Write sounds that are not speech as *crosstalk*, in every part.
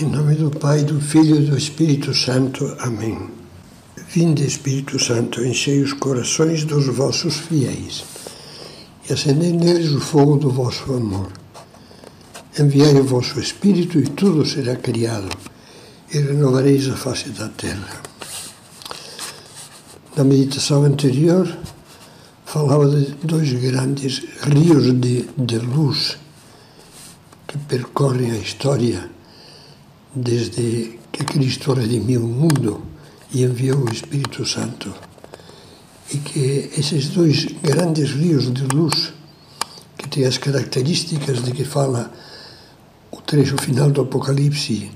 Em nome do Pai, do Filho e do Espírito Santo. Amém. Vinde, Espírito Santo, enchei os corações dos vossos fiéis e acendei neles o fogo do vosso amor. Enviai o vosso Espírito e tudo será criado e renovareis a face da terra. Na meditação anterior, falava de dois grandes rios de, de luz que percorrem a história desde que Cristo redimiu o mundo e enviou o Espírito Santo. E que esses dois grandes rios de luz, que têm as características de que fala o trecho final do Apocalipse,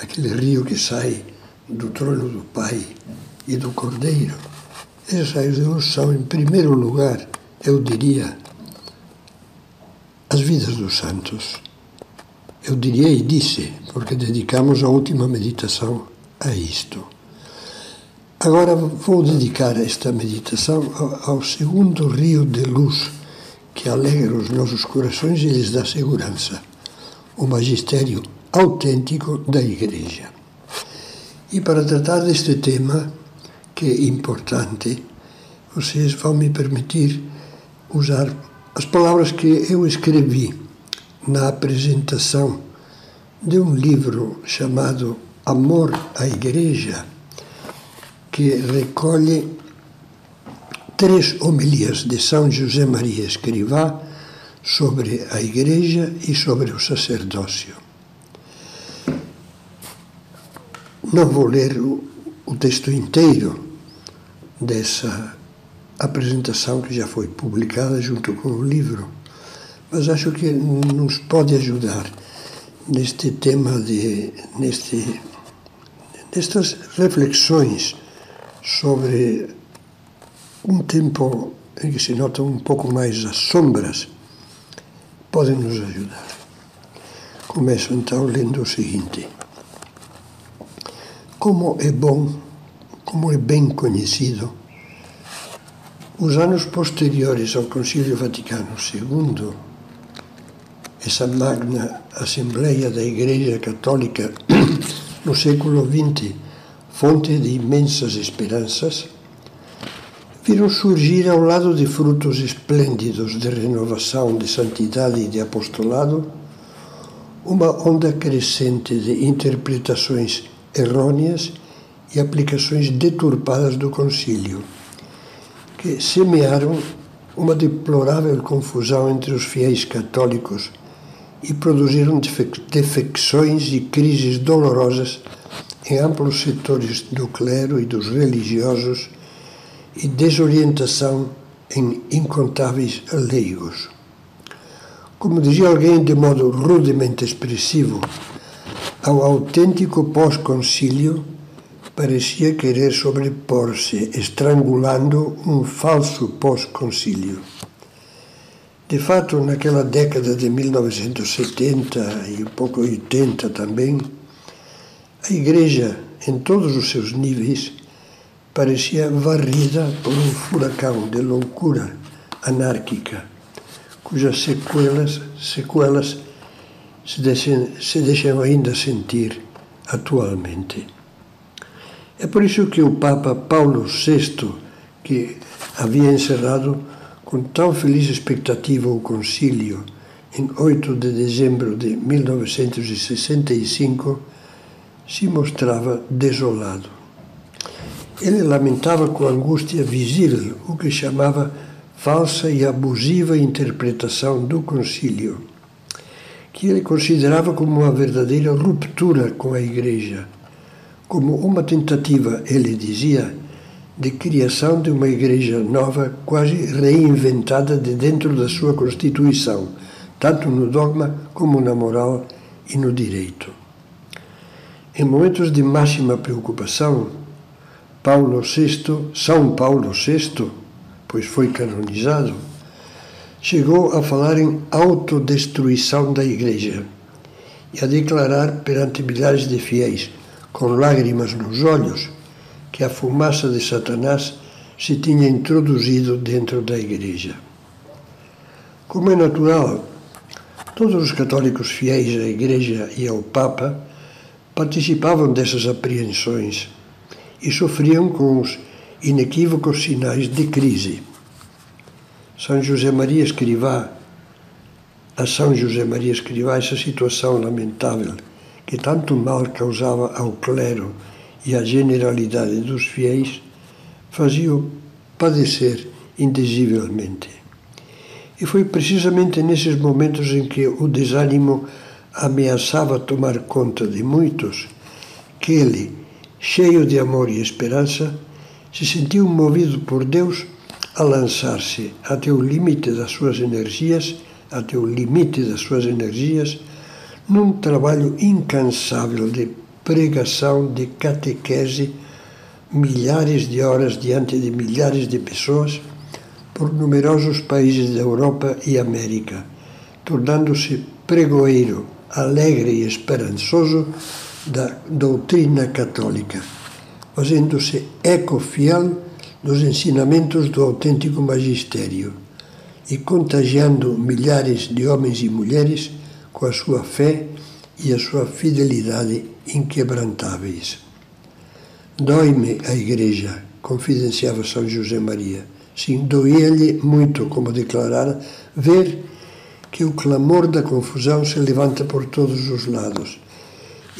aquele rio que sai do trono do Pai e do Cordeiro, esses raios de luz são, em primeiro lugar, eu diria, as vidas dos santos. Eu diria e disse, porque dedicamos a última meditação a isto. Agora vou dedicar esta meditação ao segundo rio de luz que alegra os nossos corações e lhes dá segurança, o magistério autêntico da Igreja. E para tratar deste tema, que é importante, vocês vão me permitir usar as palavras que eu escrevi na apresentação de um livro chamado Amor à Igreja, que recolhe três homilias de São José Maria Escrivá sobre a Igreja e sobre o sacerdócio. Não vou ler o, o texto inteiro dessa apresentação que já foi publicada junto com o livro mas acho que nos pode ajudar neste tema de neste nestas reflexões sobre um tempo em que se notam um pouco mais as sombras podem nos ajudar. Começo então lendo o seguinte: Como é bom, como é bem conhecido, os anos posteriores ao Concílio Vaticano II essa magna Assembleia da Igreja Católica *clears throat* no século XX, fonte de imensas esperanças, viram surgir ao lado de frutos esplêndidos de renovação, de santidade e de apostolado, uma onda crescente de interpretações errôneas e aplicações deturpadas do concílio, que semearam uma deplorável confusão entre os fiéis católicos e produziram defecções e crises dolorosas em amplos setores do clero e dos religiosos e desorientação em incontáveis leigos. Como dizia alguém de modo rudemente expressivo, ao autêntico pós-concílio parecia querer sobrepor-se, estrangulando um falso pós-concílio. De fato, naquela década de 1970 e um pouco 80 também, a Igreja, em todos os seus níveis, parecia varrida por um furacão de loucura anárquica, cujas sequelas, sequelas se, deixam, se deixam ainda sentir atualmente. É por isso que o Papa Paulo VI, que havia encerrado com tão feliz expectativa o concílio, em 8 de dezembro de 1965, se mostrava desolado. Ele lamentava com angústia visível o que chamava falsa e abusiva interpretação do concílio, que ele considerava como uma verdadeira ruptura com a Igreja, como uma tentativa, ele dizia, de criação de uma igreja nova, quase reinventada de dentro da sua constituição, tanto no dogma como na moral e no direito. Em momentos de máxima preocupação, Paulo VI, São Paulo VI, pois foi canonizado, chegou a falar em autodestruição da Igreja e a declarar perante milhares de fiéis, com lágrimas nos olhos, que a fumaça de Satanás se tinha introduzido dentro da Igreja. Como é natural, todos os católicos fiéis à Igreja e ao Papa participavam dessas apreensões e sofriam com os inequívocos sinais de crise. São José Maria Escrivá, a São José Maria Escrivá, essa situação lamentável que tanto mal causava ao clero e à generalidade dos fiéis, fazia-o padecer indizivelmente. E foi precisamente nesses momentos em que o desânimo ameaçava tomar conta de muitos que ele, cheio de amor e esperança, se sentiu movido por Deus a lançar-se até o limite das suas energias, até o limite das suas energias, num trabalho incansável de pregação, de catequese, milhares de horas diante de milhares de pessoas, por numerosos países da Europa e América, tornando-se pregoeiro, alegre e esperançoso da doutrina católica, fazendo-se eco fiel dos ensinamentos do autêntico magistério e contagiando milhares de homens e mulheres com a sua fé e a sua fidelidade inquebrantáveis. Dói-me a Igreja, confidenciava São José Maria. Sim, doía-lhe muito, como declarara, ver que o clamor da confusão se levanta por todos os lados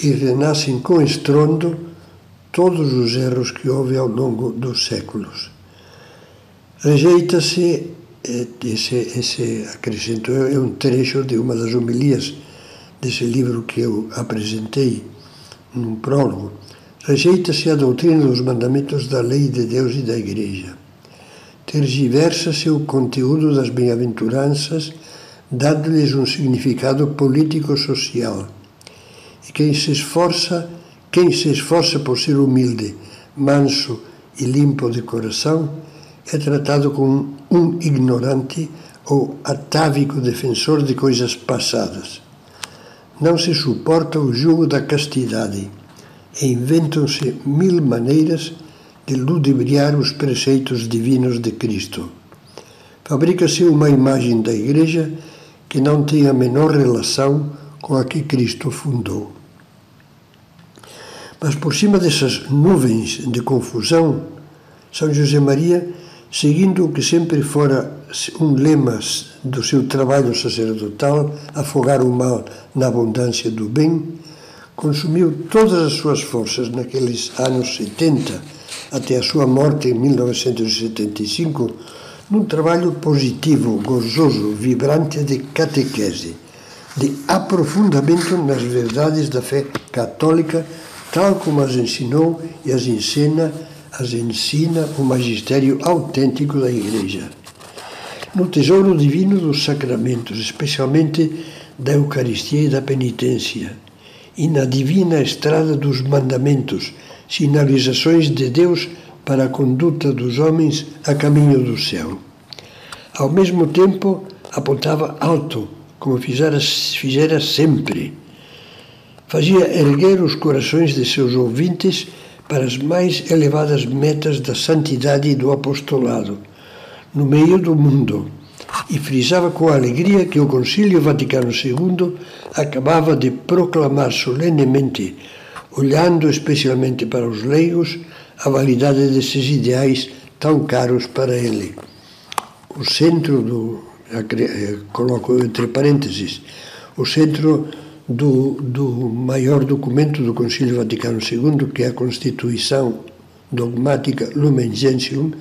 e renascem com estrondo todos os erros que houve ao longo dos séculos. Rejeita-se, eh, esse, esse acrescento é um trecho de uma das homilias desse livro que eu apresentei num prólogo, rejeita-se a doutrina dos mandamentos da lei de Deus e da Igreja. Tergiversa-se o conteúdo das bem-aventuranças, dando-lhes um significado político-social e quem se esforça, quem se esforça por ser humilde, manso e limpo de coração, é tratado como um ignorante ou atávico defensor de coisas passadas. Não se suporta o jugo da castidade e inventam-se mil maneiras de ludibriar os preceitos divinos de Cristo. Fabrica-se uma imagem da Igreja que não tem a menor relação com a que Cristo fundou. Mas por cima dessas nuvens de confusão, São José Maria, seguindo o que sempre fora um lema do seu trabalho sacerdotal, afogar o mal na abundância do bem, consumiu todas as suas forças naqueles anos 70, até a sua morte em 1975, num trabalho positivo, gozoso, vibrante de catequese, de aprofundamento nas verdades da fé católica tal como as ensinou e as ensina, as ensina o magistério autêntico da Igreja. No tesouro divino dos sacramentos, especialmente da Eucaristia e da penitência, e na divina estrada dos mandamentos, sinalizações de Deus para a conduta dos homens a caminho do céu. Ao mesmo tempo, apontava alto, como fizera, fizera sempre fazia erguer os corações de seus ouvintes para as mais elevadas metas da santidade e do apostolado, no meio do mundo, e frisava com alegria que o Concílio Vaticano II acabava de proclamar solenemente, olhando especialmente para os leigos, a validade desses ideais tão caros para ele. O centro do, eh, coloco entre parênteses, o centro do, do maior documento do Concílio Vaticano II, que é a Constituição Dogmática Lumen Gentium,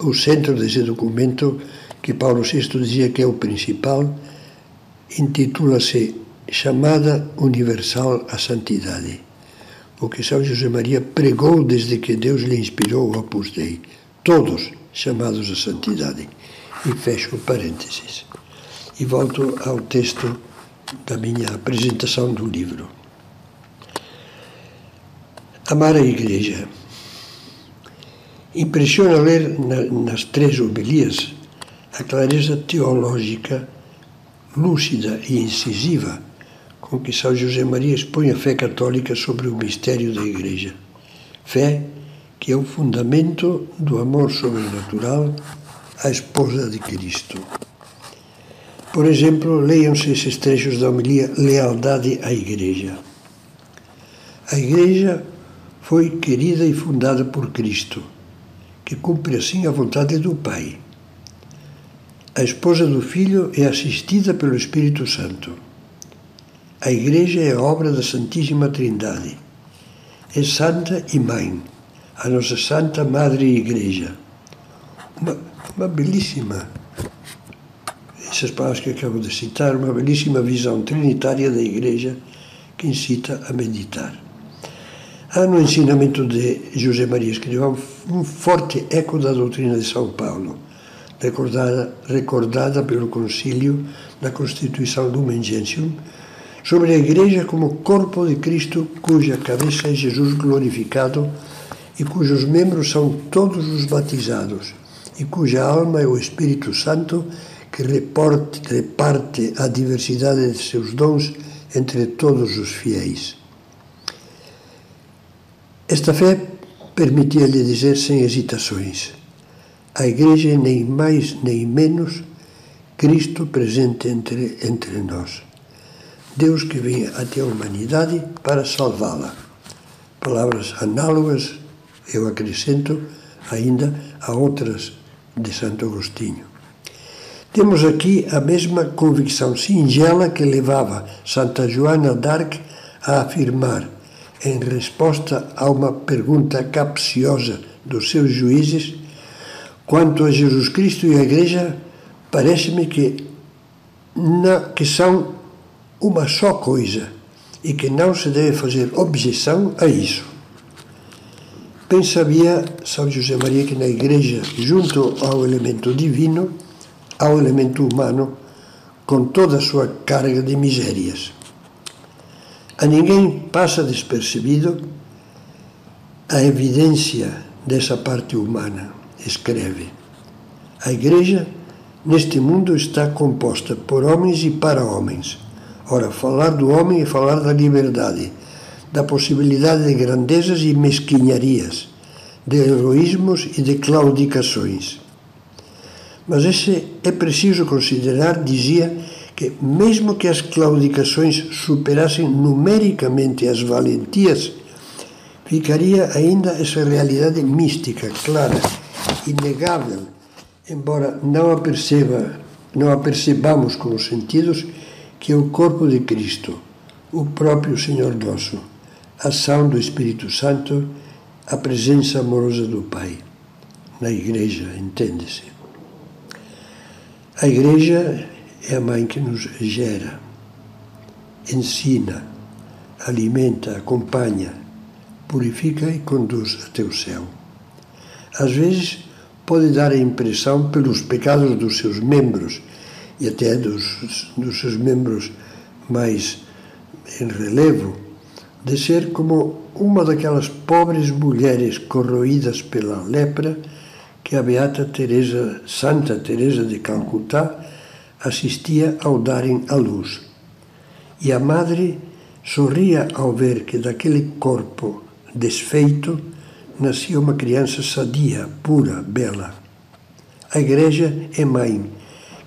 o centro desse documento, que Paulo VI dizia que é o principal, intitula-se Chamada Universal à Santidade, o que São José Maria pregou desde que Deus lhe inspirou o Opus Dei, todos chamados à santidade. E fecho parênteses. E volto ao texto da minha apresentação do livro. Amar a Igreja. Impressiona ler na, nas três homilias a clareza teológica, lúcida e incisiva com que São José Maria expõe a fé católica sobre o mistério da Igreja. Fé que é o fundamento do amor sobrenatural à esposa de Cristo. Por exemplo, leiam-se esses trechos da homilia Lealdade à Igreja. A Igreja foi querida e fundada por Cristo, que cumpre assim a vontade do Pai. A esposa do Filho é assistida pelo Espírito Santo. A Igreja é obra da Santíssima Trindade. É santa e mãe, a nossa Santa Madre Igreja. Uma, uma belíssima, essas palavras que acabo de citar, uma belíssima visão trinitária da Igreja que incita a meditar. Há no ensinamento de José Maria Escrivá um forte eco da doutrina de São Paulo, recordada, recordada pelo Concílio na Constituição Lumen Gentium, sobre a Igreja como corpo de Cristo, cuja cabeça é Jesus glorificado e cujos membros são todos os batizados, e cuja alma é o Espírito Santo que reporte, reparte a diversidade de seus dons entre todos os fiéis. Esta fé permitia-lhe dizer sem hesitações: a Igreja é nem mais nem menos Cristo presente entre, entre nós. Deus que vem até a humanidade para salvá-la. Palavras análogas, eu acrescento ainda a outras de Santo Agostinho. Temos aqui a mesma convicção singela que levava Santa Joana d'Arc a afirmar em resposta a uma pergunta capciosa dos seus juízes, quanto a Jesus Cristo e a Igreja, parece-me que, que são uma só coisa e que não se deve fazer objeção a isso. Bem sabia São José Maria que na Igreja, junto ao elemento divino, há o elemento humano com toda a sua carga de misérias. A ninguém passa despercebido a evidência dessa parte humana, escreve. A Igreja, neste mundo, está composta por homens e para homens. Ora, falar do homem é falar da liberdade, da possibilidade de grandezas e mesquinharias, de heroísmos e de claudicações. Mas esse é preciso considerar, dizia, que, mesmo que as claudicações superassem numericamente as valentias, ficaria ainda essa realidade mística, clara, inegável, embora não a perceba, não a percebamos com os sentidos, que é o corpo de Cristo, o próprio Senhor nosso, a ação do Espírito Santo, a presença amorosa do Pai. Na igreja, entende-se. A igreja é a mãe que nos gera, ensina, alimenta, acompanha, purifica e conduz até o céu. Às vezes pode dar a impressão, pelos pecados dos seus membros e até dos, dos seus membros mais em relevo, de ser como uma daquelas pobres mulheres corroídas pela lepra que a beata Teresa, Santa Teresa de Calcutá assistia ao darem a luz. E a madre sorria ao ver que daquele corpo desfeito nascia uma criança sadia, pura, bela. A Igreja é mãe,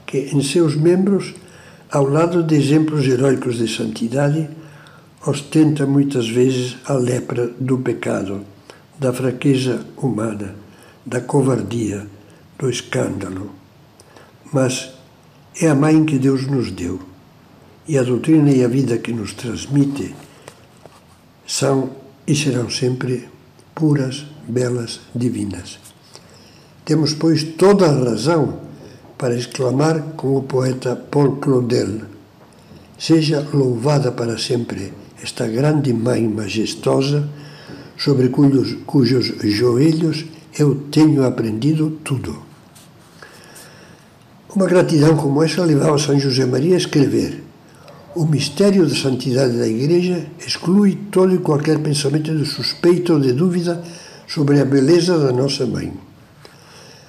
que em seus membros, ao lado de exemplos heróicos de santidade, ostenta muitas vezes a lepra do pecado, da fraqueza humana, da covardia, do escândalo. Mas é a mãe que Deus nos deu. E a doutrina e a vida que nos transmite são e serão sempre puras, belas, divinas. Temos, pois, toda a razão para exclamar com o poeta Paul Claudel: Seja louvada para sempre esta grande mãe majestosa, sobre cujos, cujos joelhos eu tenho aprendido tudo. Uma gratidão como essa levava São José Maria a escrever: O mistério da santidade da Igreja exclui todo e qualquer pensamento de suspeita ou de dúvida sobre a beleza da nossa mãe.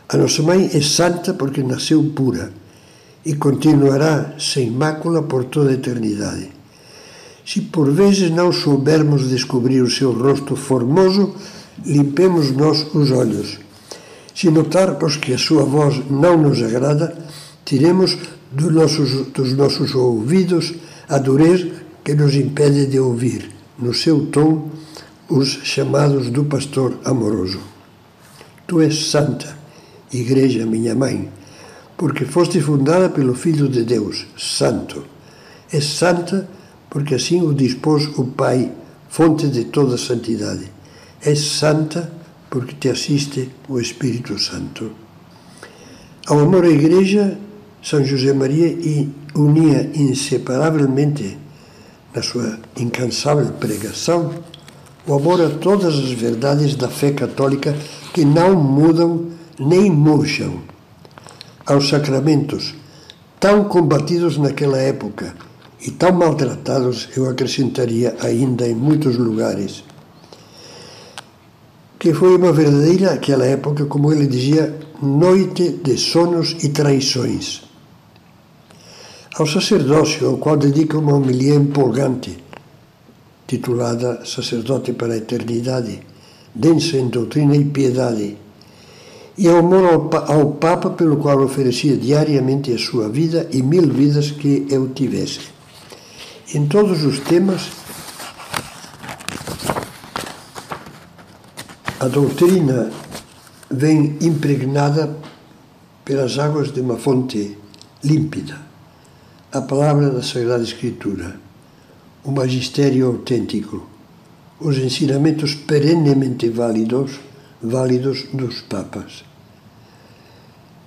A nossa mãe é santa porque nasceu pura e continuará sem mácula por toda a eternidade. Se por vezes não soubermos descobrir o seu rosto formoso, limpemos nós os olhos. Se notarmos que a sua voz não nos agrada, tiremos dos nossos, dos nossos ouvidos a dureza que nos impede de ouvir. no seu tom, os chamados do pastor amoroso. Tu és santa, Igreja minha mãe, porque foste fundada pelo Filho de Deus, Santo. És santa porque assim o dispôs o Pai, fonte de toda santidade. És santa porque te assiste o Espírito Santo. Ao amor à Igreja, São José Maria unia inseparavelmente, na sua incansável pregação, o amor a todas as verdades da fé católica que não mudam nem murcham, aos sacramentos, tão combatidos naquela época e tão maltratados, eu acrescentaria ainda em muitos lugares, que foi uma verdadeira, aquela época, como ele dizia, noite de sonos e traições. Ao sacerdócio, ao qual dedica uma homilia empolgante, titulada Sacerdote para a Eternidade, densa em doutrina e piedade, e ao amor ao, Papa, pelo qual oferecia diariamente a sua vida e mil vidas que eu tivesse. Em todos os temas, a doutrina vem impregnada pelas águas de uma fonte límpida, a palavra da Sagrada Escritura, o magistério autêntico, os ensinamentos perenemente válidos válidos dos papas.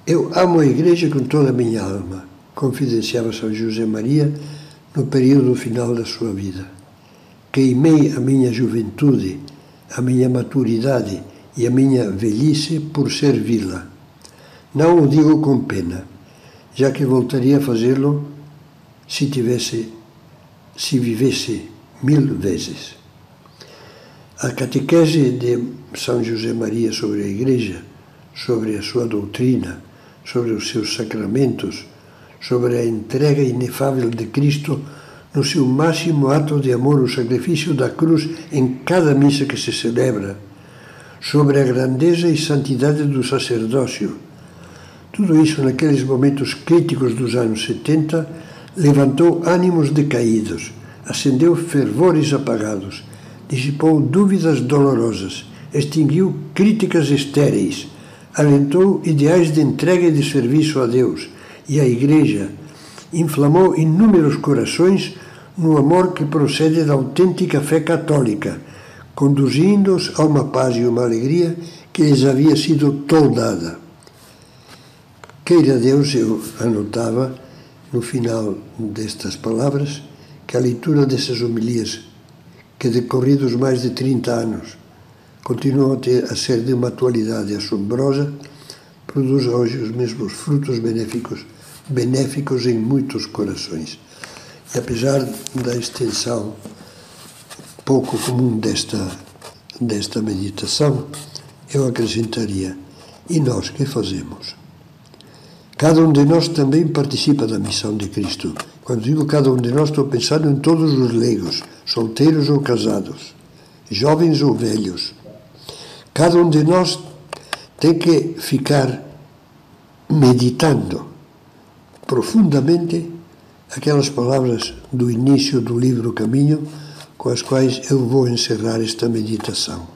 Eu amo a Igreja com toda a minha alma, confidenciava São José Maria no período final da sua vida. Queimei a minha juventude, a minha maturidade e a minha velhice por servi-la. Não o digo com pena, já que voltaria a fazê-lo se tivesse, se vivesse mil vezes. A catequese de São José Maria sobre a Igreja, sobre a sua doutrina, sobre os seus sacramentos, sobre a entrega inefável de Cristo no seu máximo ato de amor, o sacrifício da cruz em cada missa que se celebra, sobre a grandeza e santidade do sacerdócio. Tudo isso, naqueles momentos críticos dos anos 70, levantou ânimos decaídos, acendeu fervores apagados dissipou dúvidas dolorosas, extinguiu críticas estéreis, alentou ideais de entrega e de serviço a Deus e à Igreja, inflamou inúmeros corações no amor que procede da autêntica fé católica, conduzindo-os a uma paz e uma alegria que lhes havia sido toldada. Queira Deus, eu anotava no final destas palavras, que a leitura dessas homilias que decorridos mais de 30 anos continuam a, ser de uma atualidade assombrosa, produz hoje os mesmos frutos benéficos, benéficos em muitos corações. E apesar da extensão pouco comum desta, desta meditação, eu acrescentaria: e nós que fazemos? Cada um de nós também participa da missão de Cristo. Quando digo cada um de nós, estou pensando em todos os leigos solteiros ou casados, jovens ou velhos. Cada um de nós tem que ficar meditando profundamente aquelas palavras do início do livro Caminho com as quais eu vou encerrar esta meditação.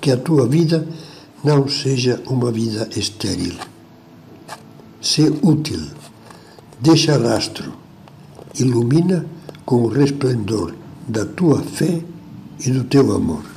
Que a tua vida não seja uma vida estéril. Sê útil, deixa rastro, ilumina com o resplendor da tua fé e do teu amor.